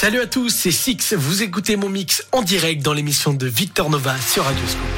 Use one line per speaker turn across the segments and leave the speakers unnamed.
Salut à tous, c'est Six. Vous écoutez mon mix en direct dans l'émission de Victor Nova sur Radio Scoop.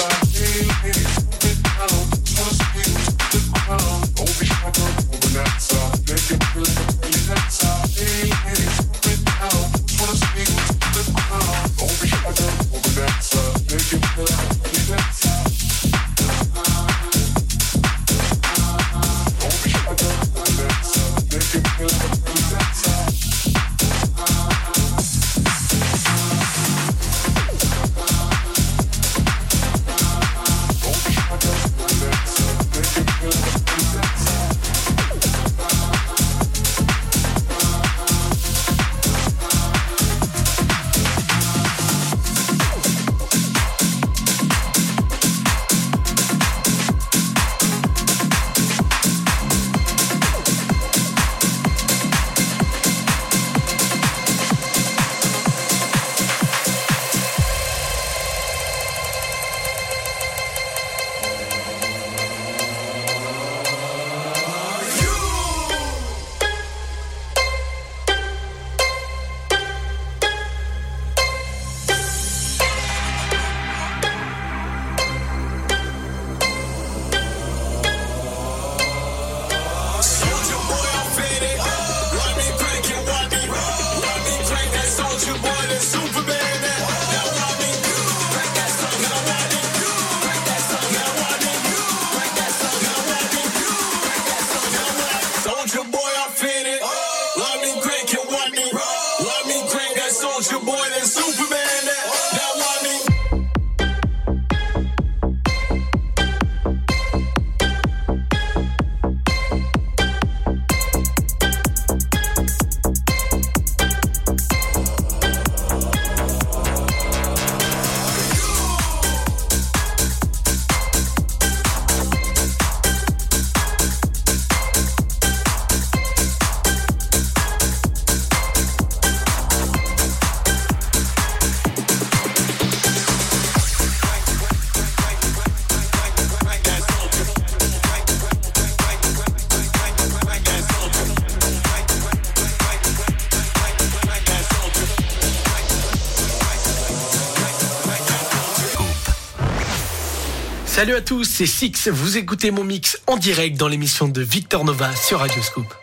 Salut à tous, c'est Six. Vous écoutez mon mix en direct dans l'émission de Victor Nova sur Radio Scoop.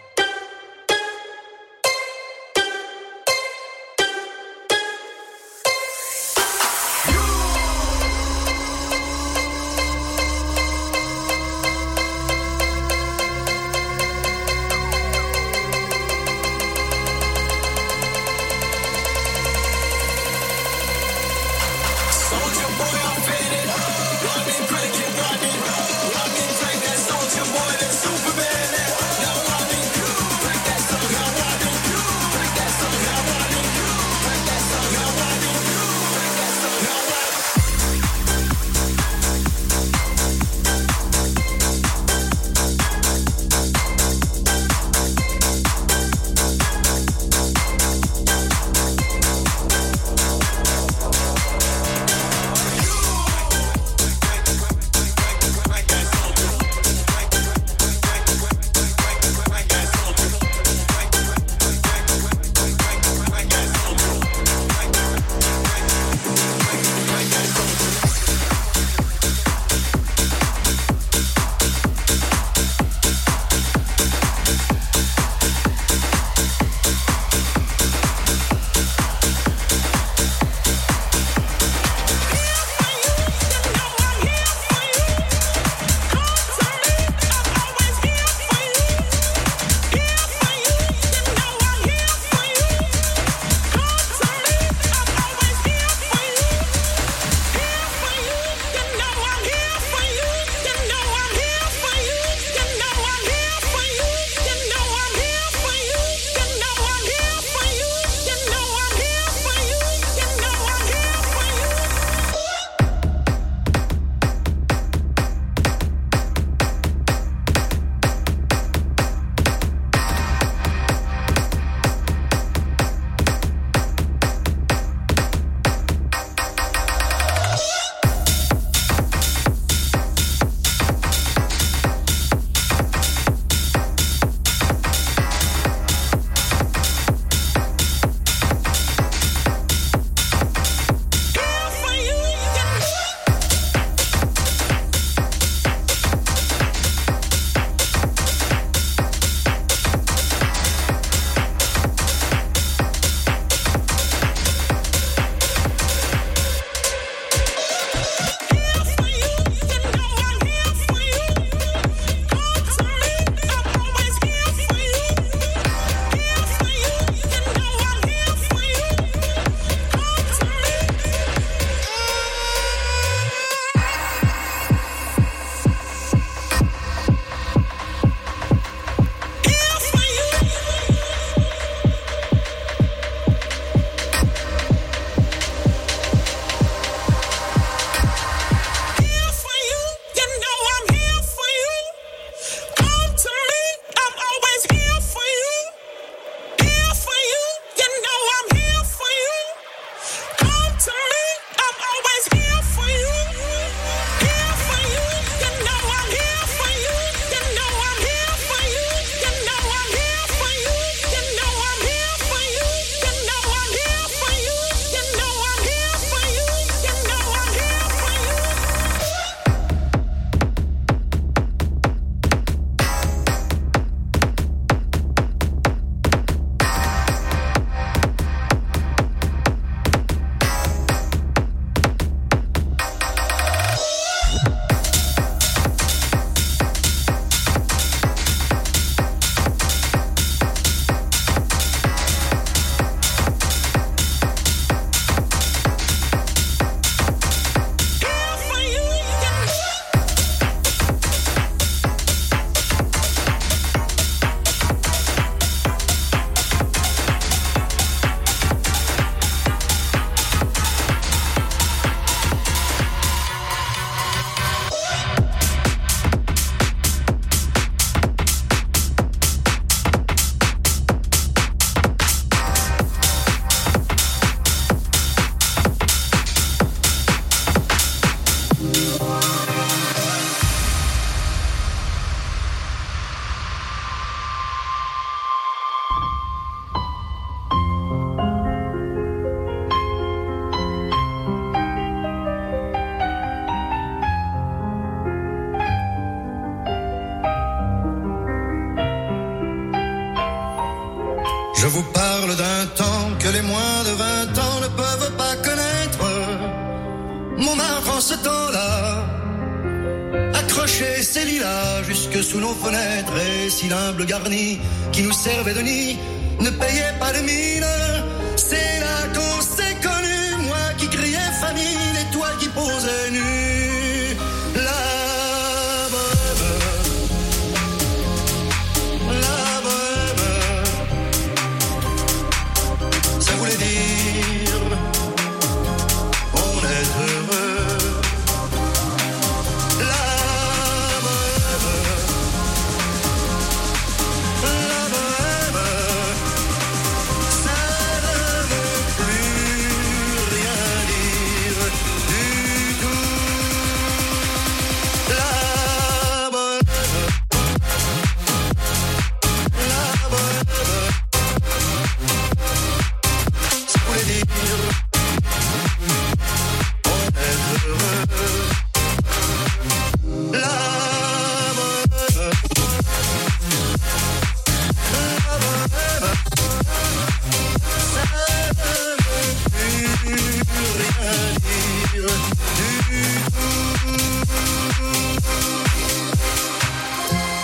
l'humble garni qui nous servait de nid ne payait pas de.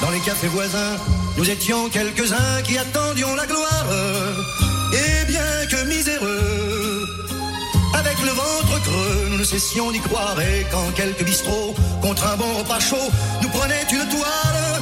Dans les cafés voisins, nous étions quelques-uns qui attendions la gloire. nous cessions d'y croire. Et quand quelques bistrots, contre un bon repas chaud, nous prenaient une toile,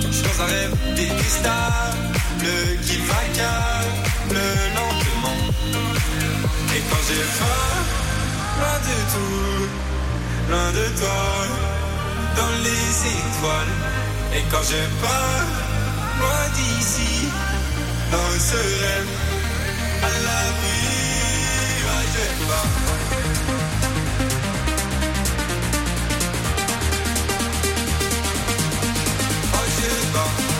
Je suis dans un rêve détestable qui m'accable lentement. Et quand j'ai faim, loin de tout, loin de toi, dans les étoiles. Et quand j'ai peur, loin d'ici, dans ce rêve, à la vie, je vais je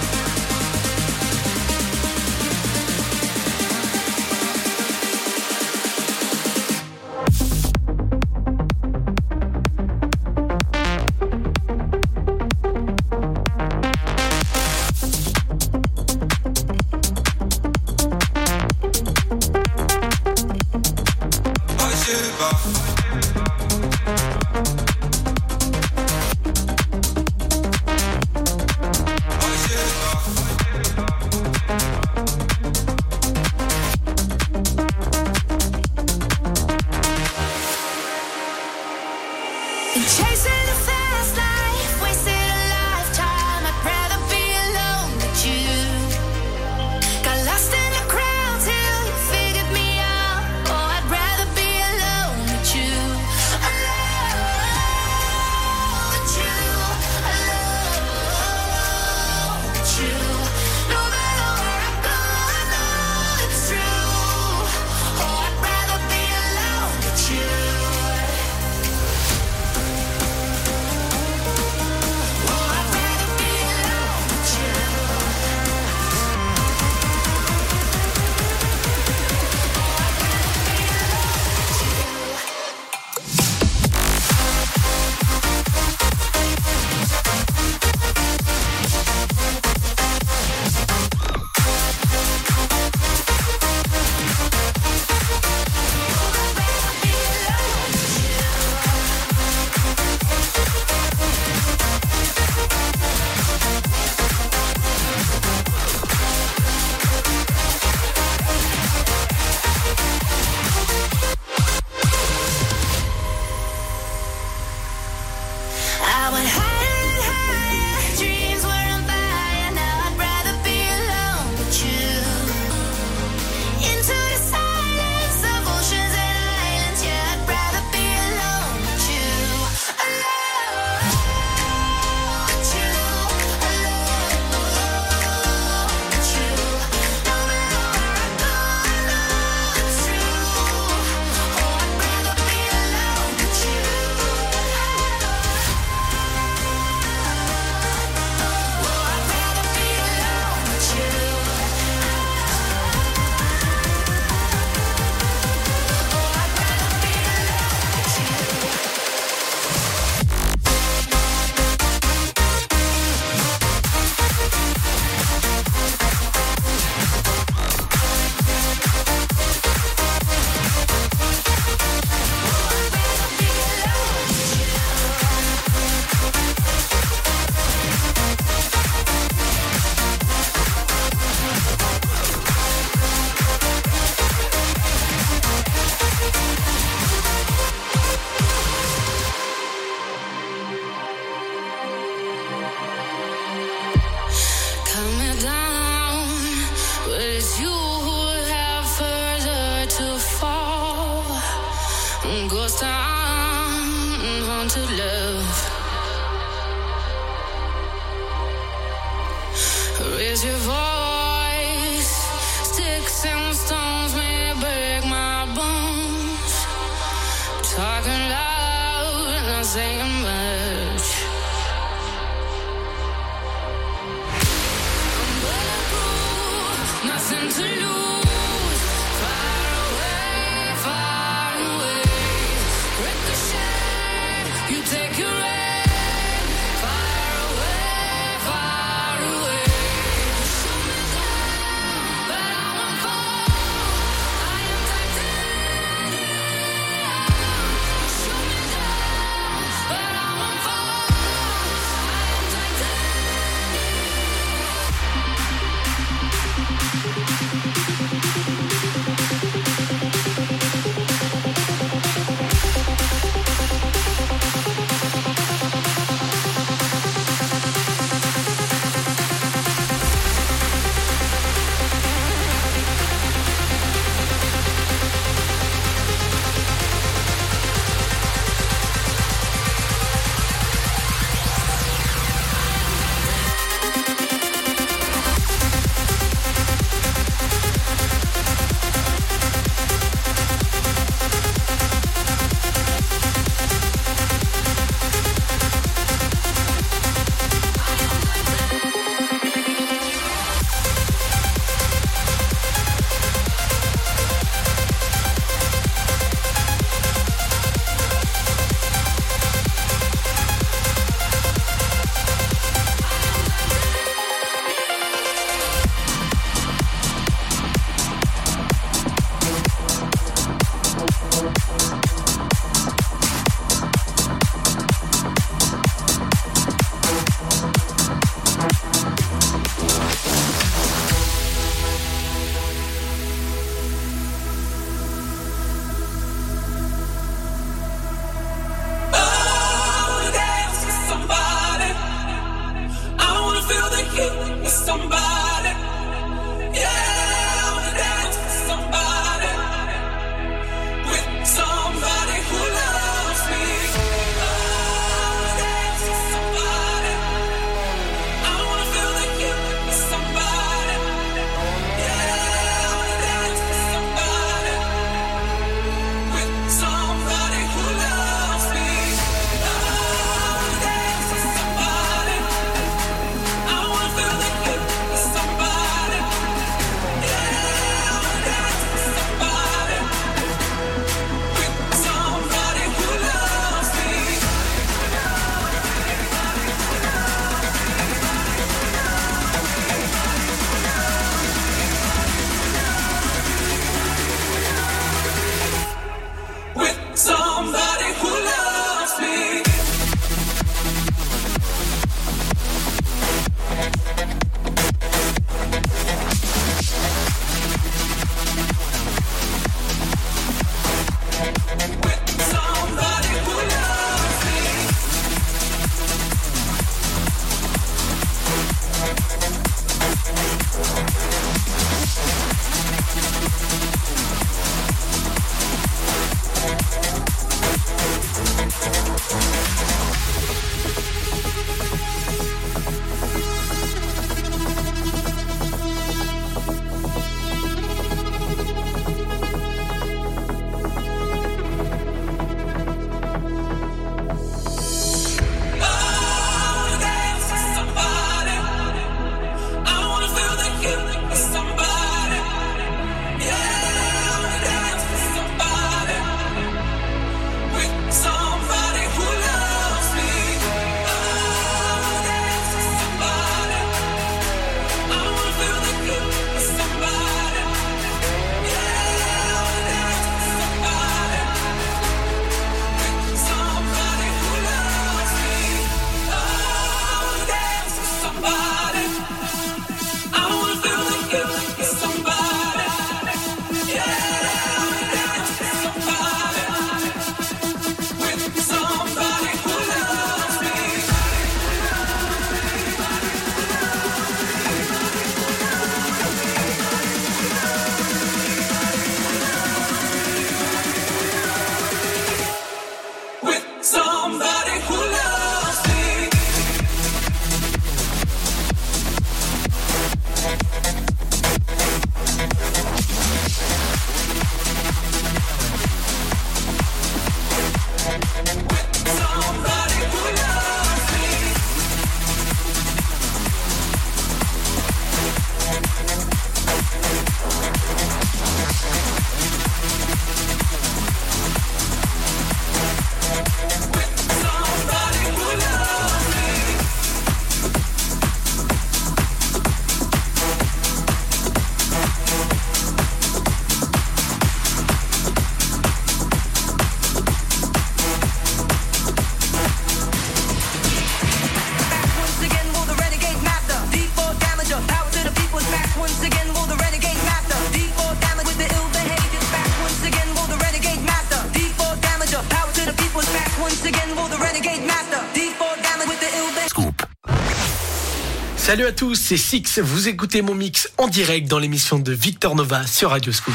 Salut à tous, c'est Six. Vous écoutez mon mix en direct dans l'émission de Victor Nova sur Radio Scoop.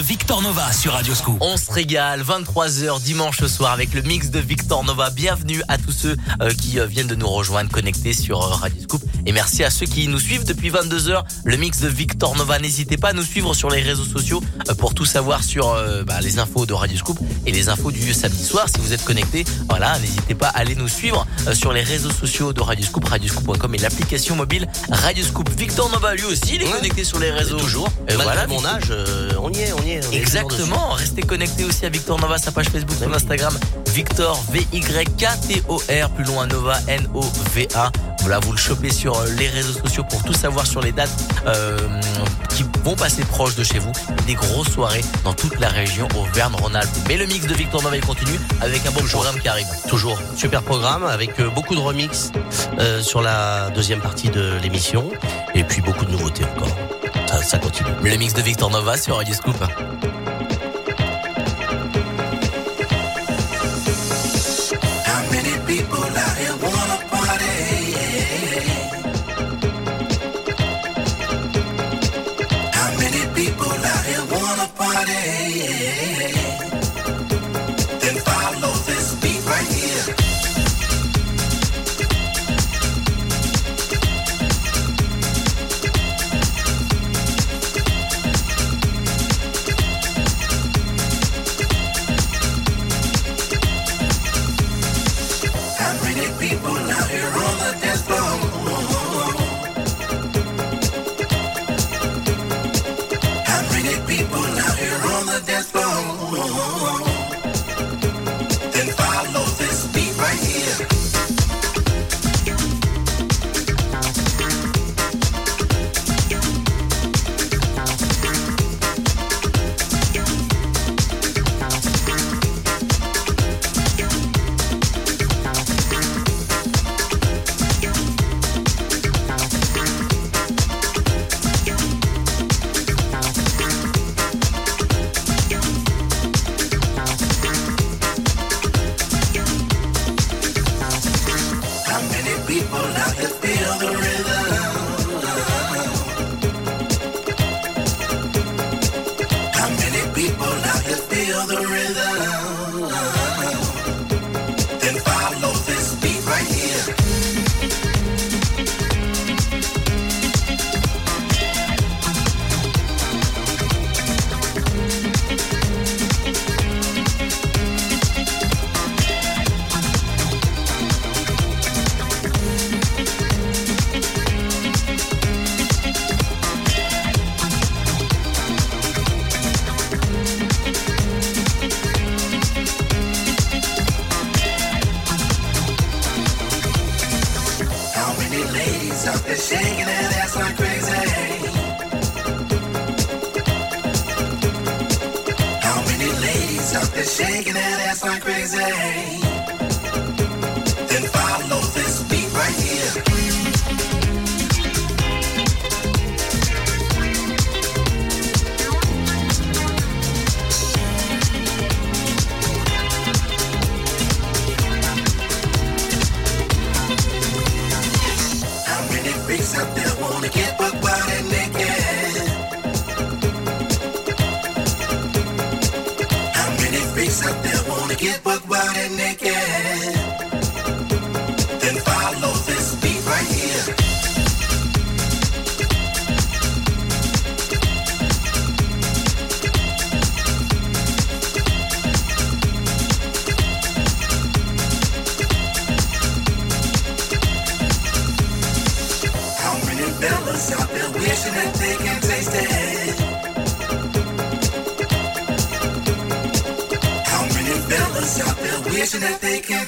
Victor Nova sur Radio Scoop.
On se régale 23h dimanche soir avec le mix de Victor Nova. Bienvenue à tous ceux euh, qui euh, viennent de nous rejoindre connectés sur euh, Radio Scoop et merci à ceux qui nous suivent depuis 22h. Le mix de Victor Nova, n'hésitez pas à nous suivre sur les réseaux sociaux pour tout savoir sur bah, les infos de Radio Scoop et les infos du samedi soir si vous êtes connectés voilà, n'hésitez pas à aller nous suivre euh, sur les réseaux sociaux de Radioscoop, radioscoop.com et l'application mobile Radioscoop. Victor Nova, lui aussi, il est connecté sur les réseaux. Et
toujours.
Voilà.
mon âge, euh, on y est, on y est.
Exactement. Restez connectés aussi à Victor Nova, sa page Facebook, son Instagram, Victor V-Y-K-T-O-R, plus loin Nova, N-O-V-A. Voilà, vous le chopez sur euh, les réseaux sociaux pour tout savoir sur les dates euh, qui vont passer proches de chez vous. Des grosses soirées dans toute la région Auvergne-Rhône-Alpes. Mais le mix de Victor Novaille continue avec un beau programme qui arrive.
Toujours super programme avec euh, beaucoup de remix sur la deuxième partie de l'émission et puis beaucoup de nouveautés encore. Ça, ça continue.
Le mix de Victor Nova sur Radio Scoop.
Yeah.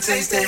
taste it.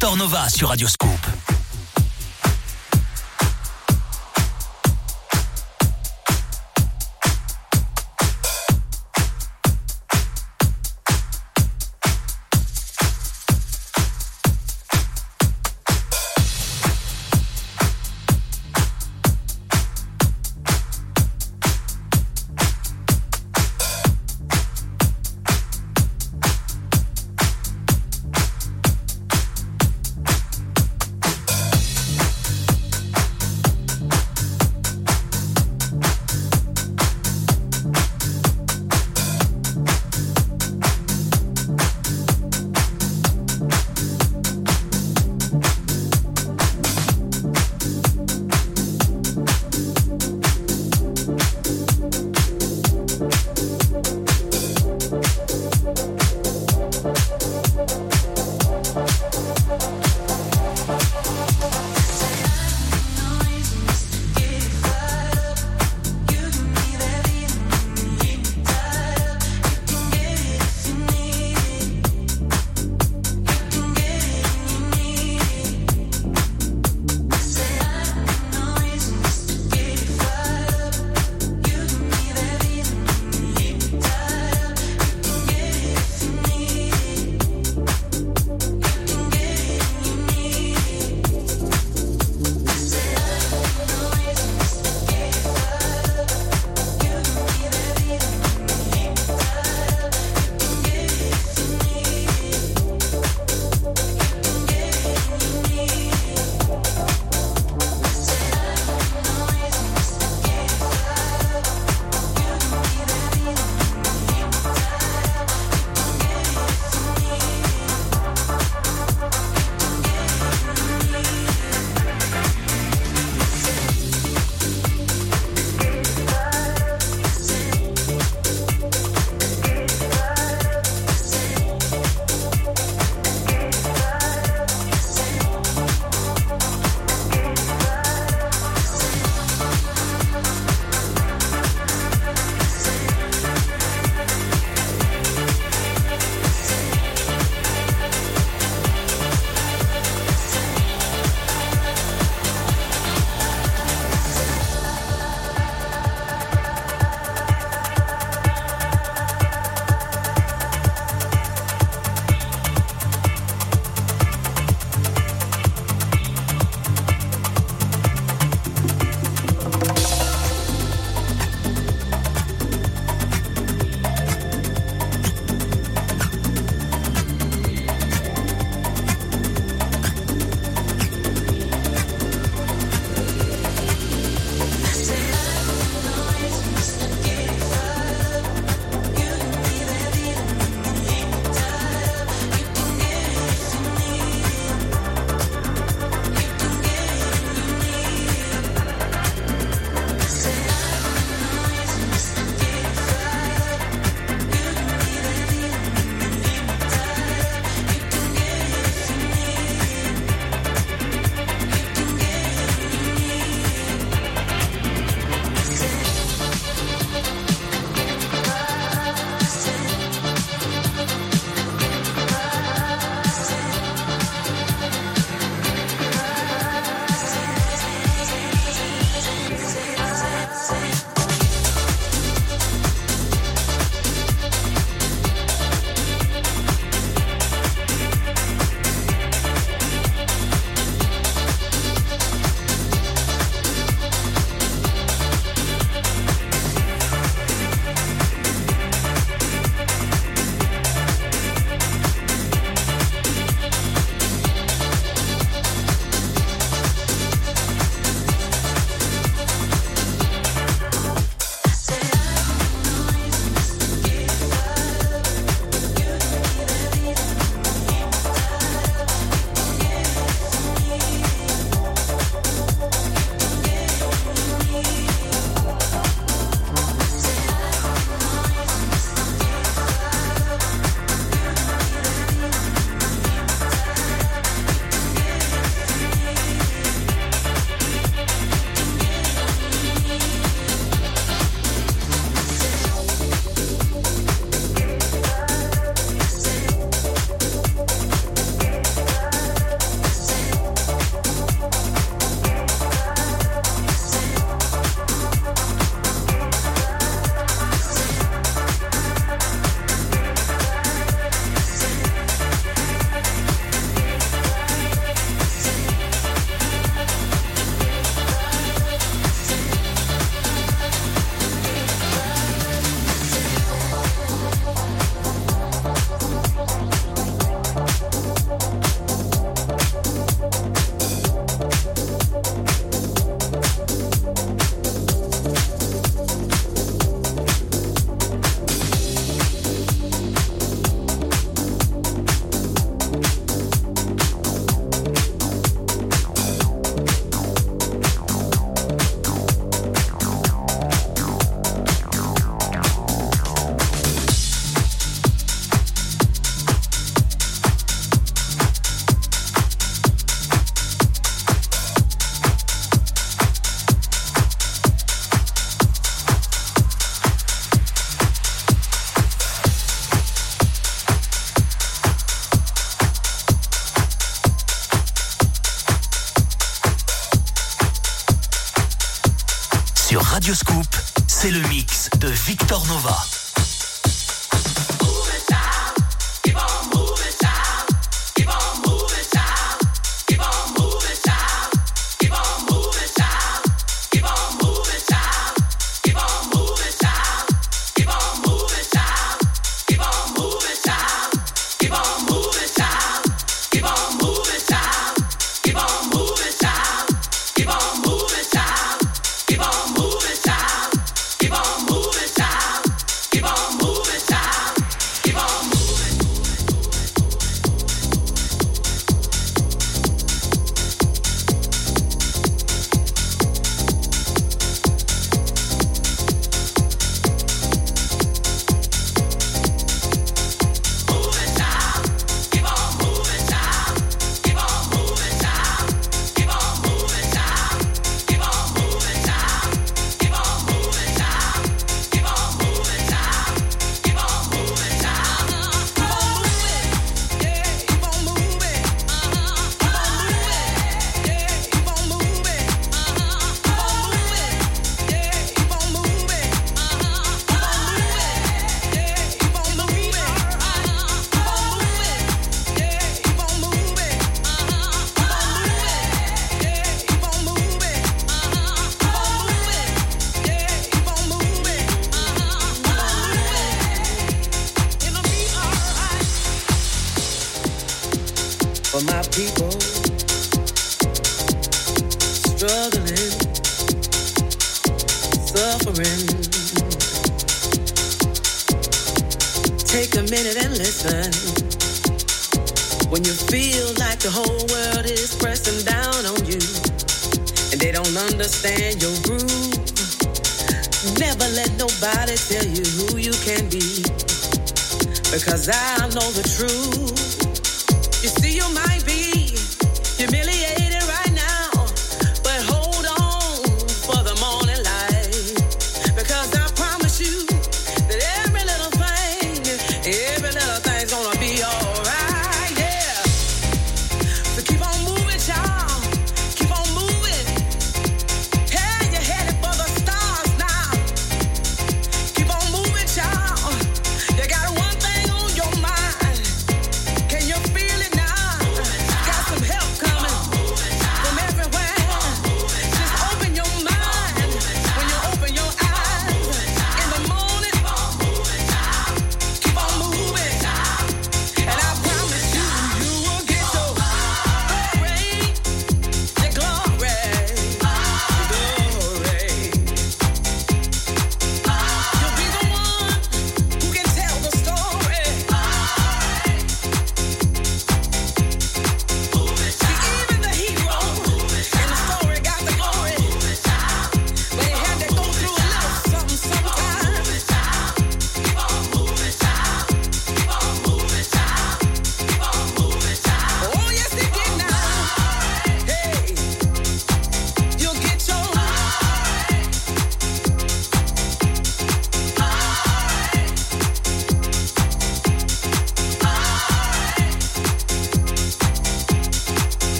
Victor Nova sur Radioscoop.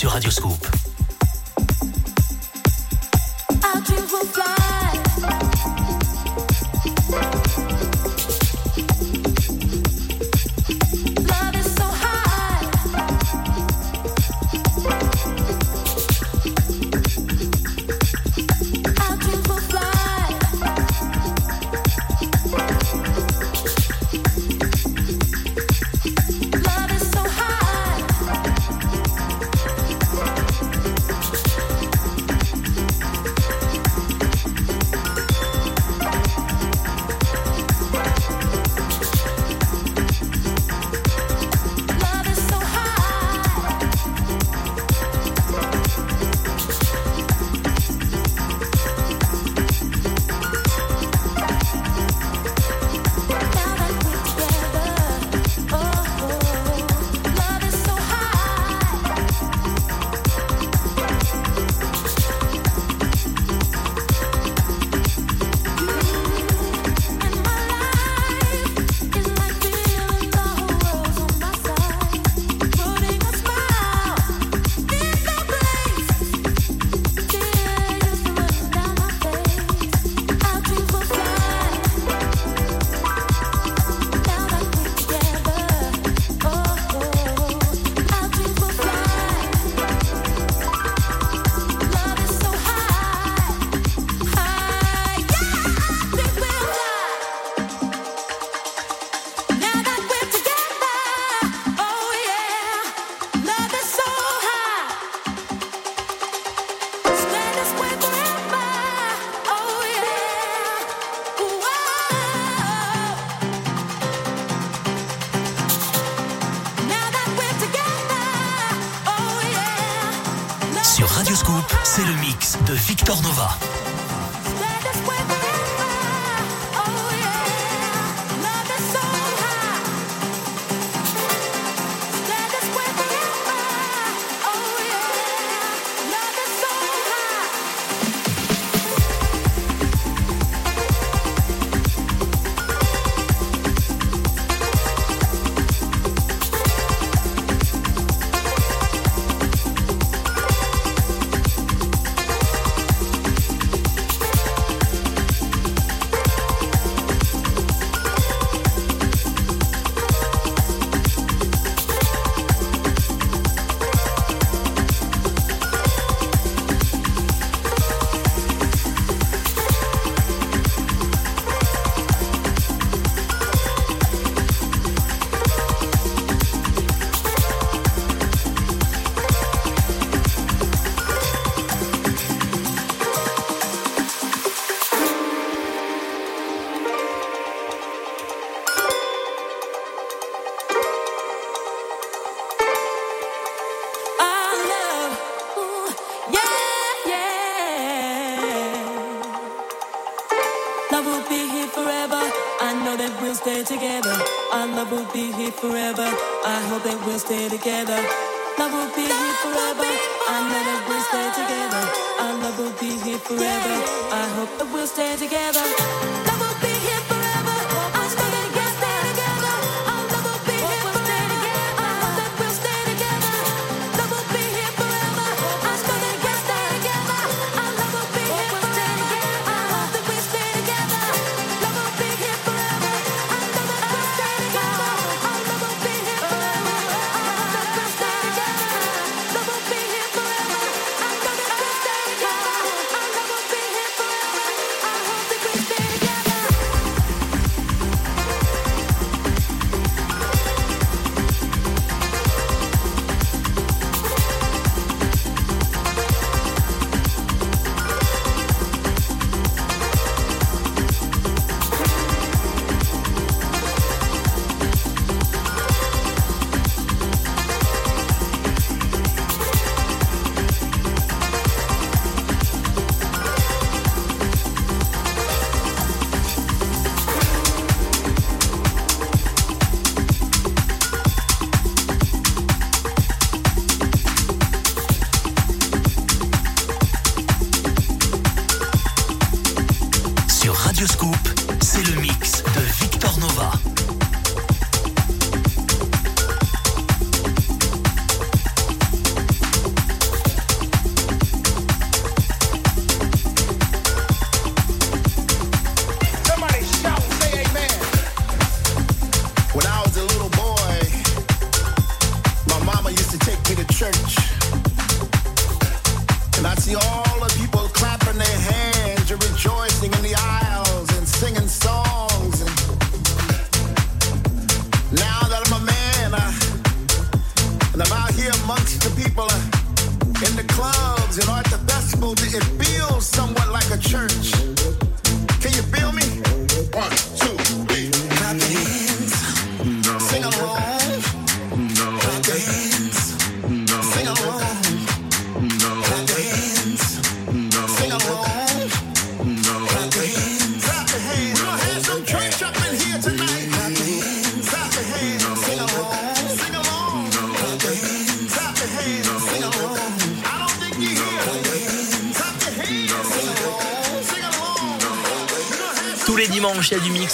Sur Radio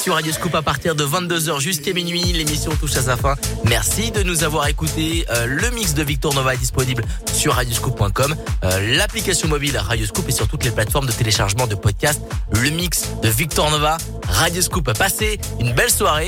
sur Radio Scoop
à partir de 22h jusqu'à minuit. L'émission touche à sa fin. Merci de nous avoir écoutés. Euh, le mix de Victor Nova est disponible sur radioscoop.com, euh, l'application mobile Radioscoop et sur toutes les plateformes de téléchargement de podcasts. Le mix de Victor Nova, Radio Scoop Radioscoop. Passez une belle soirée.